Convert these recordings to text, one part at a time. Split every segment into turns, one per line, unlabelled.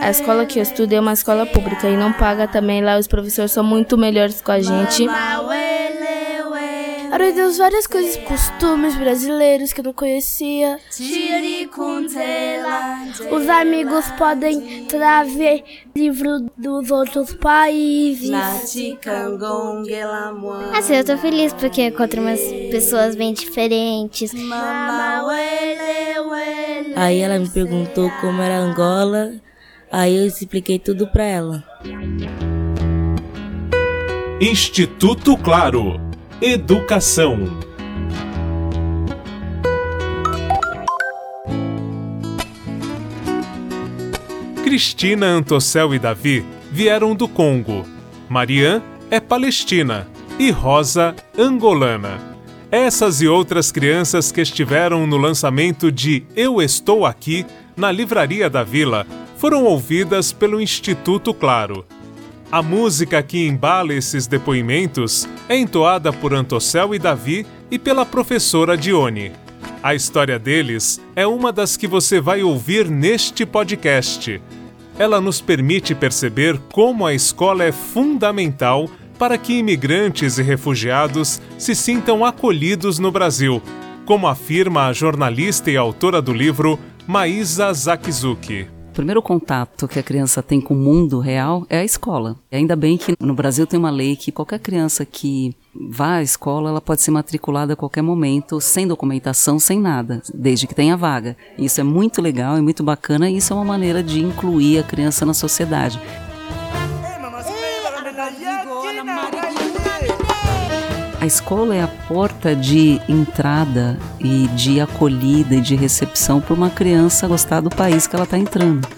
A escola que eu estudo é uma escola pública e não paga também. Lá os professores são muito melhores com a gente.
Aprendemos várias coisas, costumes brasileiros que eu não conhecia. Os amigos podem trazer livro dos outros países.
Assim, eu tô feliz porque encontro umas pessoas bem diferentes.
Aí ela me perguntou como era Angola, aí eu expliquei tudo para ela.
Instituto Claro. Educação. Cristina, Antocel e Davi vieram do Congo. Marian é palestina e Rosa, angolana. Essas e outras crianças que estiveram no lançamento de Eu Estou Aqui na Livraria da Vila foram ouvidas pelo Instituto Claro. A música que embala esses depoimentos é entoada por Antocel e Davi e pela professora Dione. A história deles é uma das que você vai ouvir neste podcast. Ela nos permite perceber como a escola é fundamental para que imigrantes e refugiados se sintam acolhidos no Brasil, como afirma a jornalista e autora do livro Maísa Zakizuki.
O primeiro contato que a criança tem com o mundo real é a escola. E ainda bem que no Brasil tem uma lei que qualquer criança que vá à escola, ela pode ser matriculada a qualquer momento, sem documentação, sem nada, desde que tenha vaga. Isso é muito legal, é muito bacana e isso é uma maneira de incluir a criança na sociedade. A escola é a porta de entrada e de acolhida e de recepção para uma criança gostar do país que ela está entrando.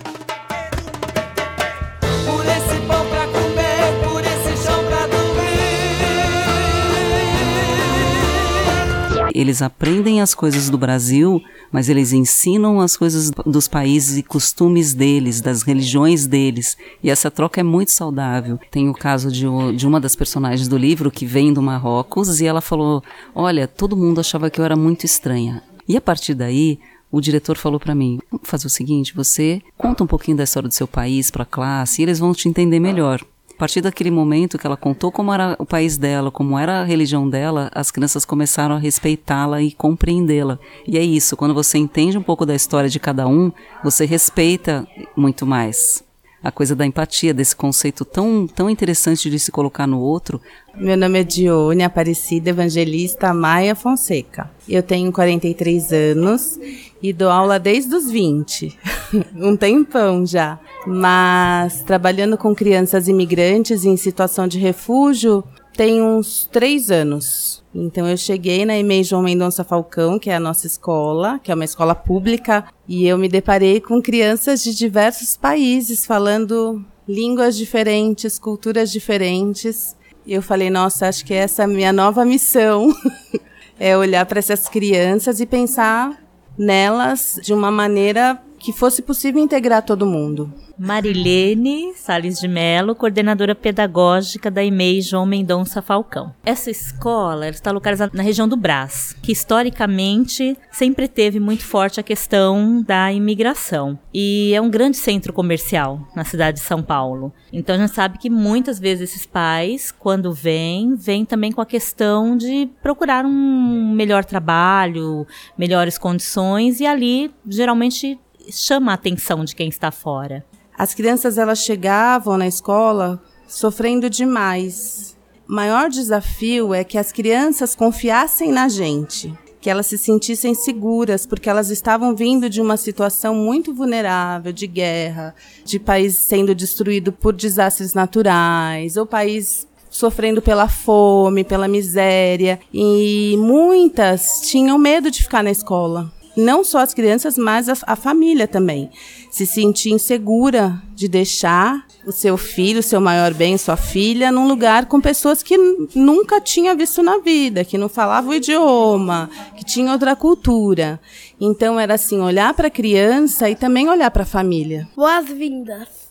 Eles aprendem as coisas do Brasil, mas eles ensinam as coisas dos países e costumes deles, das religiões deles. E essa troca é muito saudável. Tem o caso de, de uma das personagens do livro que vem do Marrocos e ela falou: Olha, todo mundo achava que eu era muito estranha. E a partir daí, o diretor falou para mim: vamos fazer o seguinte, você conta um pouquinho da história do seu país para a classe e eles vão te entender melhor. A partir daquele momento que ela contou como era o país dela, como era a religião dela, as crianças começaram a respeitá-la e compreendê-la. E é isso, quando você entende um pouco da história de cada um, você respeita muito mais. A coisa da empatia, desse conceito tão, tão interessante de se colocar no outro.
Meu nome é Dione Aparecida Evangelista Maia Fonseca. Eu tenho 43 anos e dou aula desde os 20, um tempão já. Mas trabalhando com crianças imigrantes em situação de refúgio tem uns três anos. Então eu cheguei na EMEI João Mendonça Falcão, que é a nossa escola, que é uma escola pública, e eu me deparei com crianças de diversos países falando línguas diferentes, culturas diferentes. E eu falei, nossa, acho que essa é a minha nova missão. é olhar para essas crianças e pensar nelas de uma maneira que fosse possível integrar todo mundo.
Marilene Sales de Mello, coordenadora pedagógica da EMEI João Mendonça Falcão. Essa escola está localizada na região do Brás, que historicamente sempre teve muito forte a questão da imigração. E é um grande centro comercial na cidade de São Paulo. Então a gente sabe que muitas vezes esses pais, quando vêm, vêm também com a questão de procurar um melhor trabalho, melhores condições, e ali geralmente chama a atenção de quem está fora.
As crianças elas chegavam na escola sofrendo demais. O maior desafio é que as crianças confiassem na gente, que elas se sentissem seguras, porque elas estavam vindo de uma situação muito vulnerável, de guerra, de país sendo destruído por desastres naturais, ou país sofrendo pela fome, pela miséria, e muitas tinham medo de ficar na escola não só as crianças, mas a, a, família também. Se sentir insegura de deixar o seu filho, o seu maior bem, sua filha, num lugar com pessoas que nunca tinha visto na vida, que não falavam o idioma, que tinha outra cultura. Então era assim, olhar para a criança e também olhar para a família.
Boas-vindas.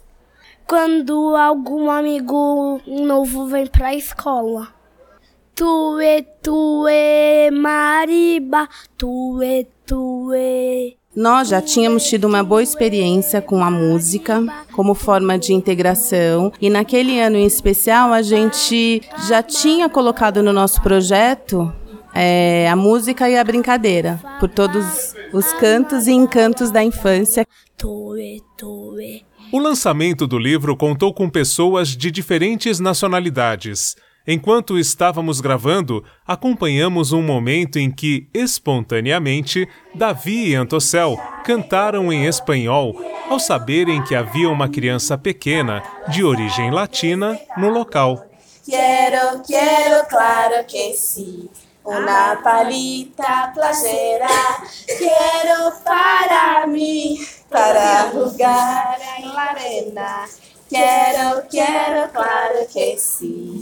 Quando algum amigo novo vem para a escola. Tuê, tuê, mariba, tuê.
Nós já tínhamos tido uma boa experiência com a música como forma de integração e naquele ano em especial a gente já tinha colocado no nosso projeto é, a música e a brincadeira por todos os cantos e encantos da infância.
O lançamento do livro contou com pessoas de diferentes nacionalidades. Enquanto estávamos gravando, acompanhamos um momento em que, espontaneamente, Davi e Antocel cantaram em espanhol ao saberem que havia uma criança pequena de origem latina no local.
Quero, quero, claro que sim. Una palita playera quiero para mí, para jugar en la arena. Quiero, quiero, claro que sí.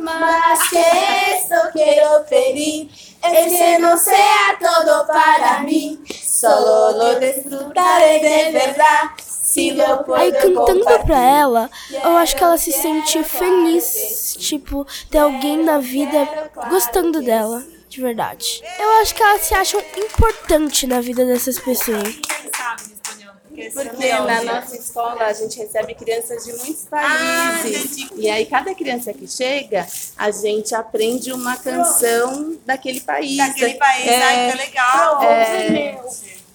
Más que eso quiero pedir es que no sea todo para mí, solo lo disfrutaré de verdad.
Aí cantando pra ela, eu acho que ela se sente feliz, tipo, ter alguém na vida gostando dela, de verdade. Eu acho que elas se acham importante na vida dessas pessoas.
Porque na nossa escola a gente recebe crianças de muitos países. Ah, e aí cada criança que chega, a gente aprende uma canção daquele país.
Daquele país, é, ai, que legal.
É,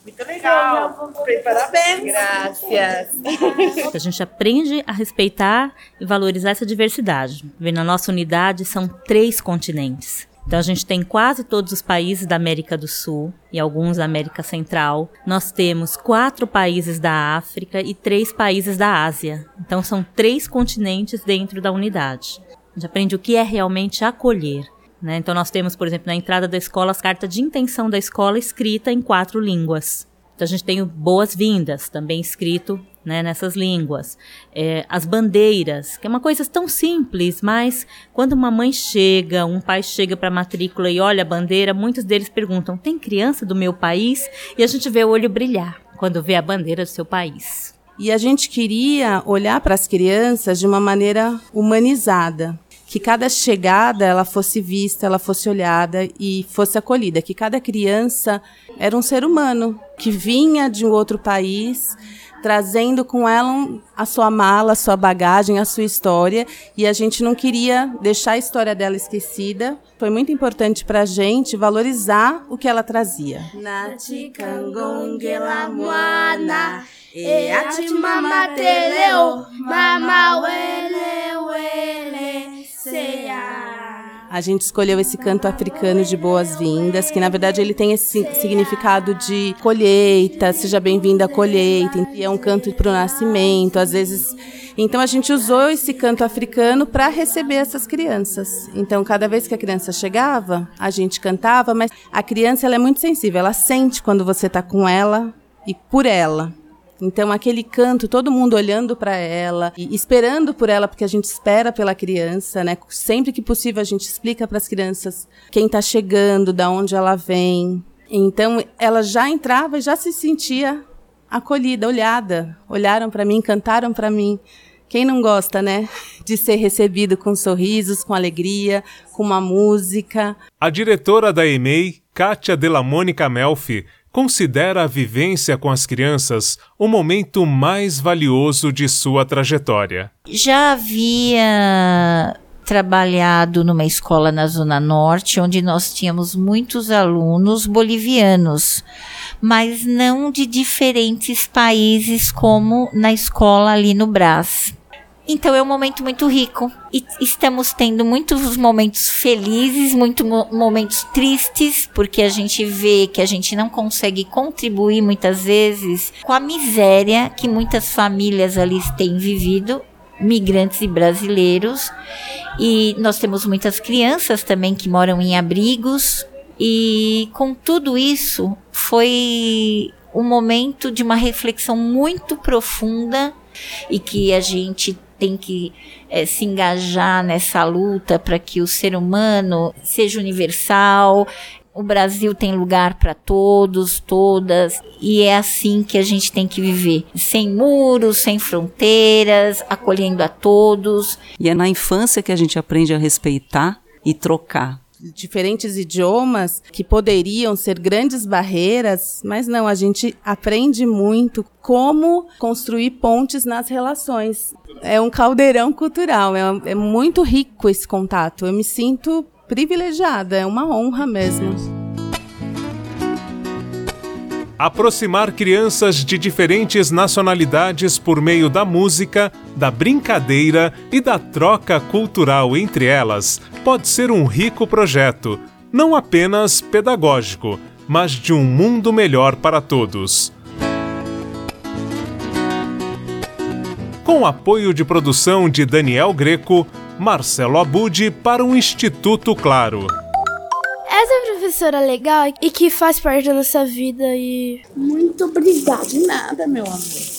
muito legal. Parabéns.
Graças.
A gente aprende a respeitar e valorizar essa diversidade. Vê, na nossa unidade são três continentes. Então a gente tem quase todos os países da América do Sul e alguns da América Central. Nós temos quatro países da África e três países da Ásia. Então são três continentes dentro da unidade. A gente aprende o que é realmente acolher. Né? Então, nós temos, por exemplo, na entrada da escola, as cartas de intenção da escola escrita em quatro línguas. Então, a gente tem boas-vindas, também escrito né, nessas línguas. É, as bandeiras, que é uma coisa tão simples, mas quando uma mãe chega, um pai chega para a matrícula e olha a bandeira, muitos deles perguntam: tem criança do meu país? E a gente vê o olho brilhar quando vê a bandeira do seu país.
E a gente queria olhar para as crianças de uma maneira humanizada que cada chegada ela fosse vista, ela fosse olhada e fosse acolhida, que cada criança era um ser humano que vinha de um outro país, trazendo com ela a sua mala, a sua bagagem, a sua história, e a gente não queria deixar a história dela esquecida. Foi muito importante para a gente valorizar o que ela trazia. A gente escolheu esse canto africano de boas-vindas, que na verdade ele tem esse significado de colheita, seja bem-vinda à colheita, e é um canto para o nascimento, às vezes. Então a gente usou esse canto africano para receber essas crianças. Então cada vez que a criança chegava, a gente cantava, mas a criança ela é muito sensível, ela sente quando você está com ela e por ela. Então, aquele canto, todo mundo olhando para ela e esperando por ela, porque a gente espera pela criança, né? Sempre que possível, a gente explica para as crianças quem está chegando, da onde ela vem. Então, ela já entrava e já se sentia acolhida, olhada. Olharam para mim, cantaram para mim. Quem não gosta, né? De ser recebido com sorrisos, com alegria, com uma música.
A diretora da EMEI, Kátia Delamônica Melfi, considera a vivência com as crianças o momento mais valioso de sua trajetória.
Já havia trabalhado numa escola na Zona Norte, onde nós tínhamos muitos alunos bolivianos, mas não de diferentes países como na escola ali no Brás. Então é um momento muito rico. E estamos tendo muitos momentos felizes, muitos momentos tristes, porque a gente vê que a gente não consegue contribuir muitas vezes com a miséria que muitas famílias ali têm vivido migrantes e brasileiros. E nós temos muitas crianças também que moram em abrigos. E com tudo isso, foi um momento de uma reflexão muito profunda e que a gente tem que é, se engajar nessa luta para que o ser humano seja universal. O Brasil tem lugar para todos, todas, e é assim que a gente tem que viver, sem muros, sem fronteiras, acolhendo a todos.
E é na infância que a gente aprende a respeitar e trocar.
Diferentes idiomas que poderiam ser grandes barreiras, mas não, a gente aprende muito como construir pontes nas relações. É um caldeirão cultural, é, é muito rico esse contato. Eu me sinto privilegiada, é uma honra mesmo.
Aproximar crianças de diferentes nacionalidades por meio da música, da brincadeira e da troca cultural entre elas pode ser um rico projeto, não apenas pedagógico, mas de um mundo melhor para todos. Com apoio de produção de Daniel Greco, Marcelo Abud para o Instituto Claro
essa professora legal e que faz parte da nossa vida e.
Muito obrigada, nada, meu amor.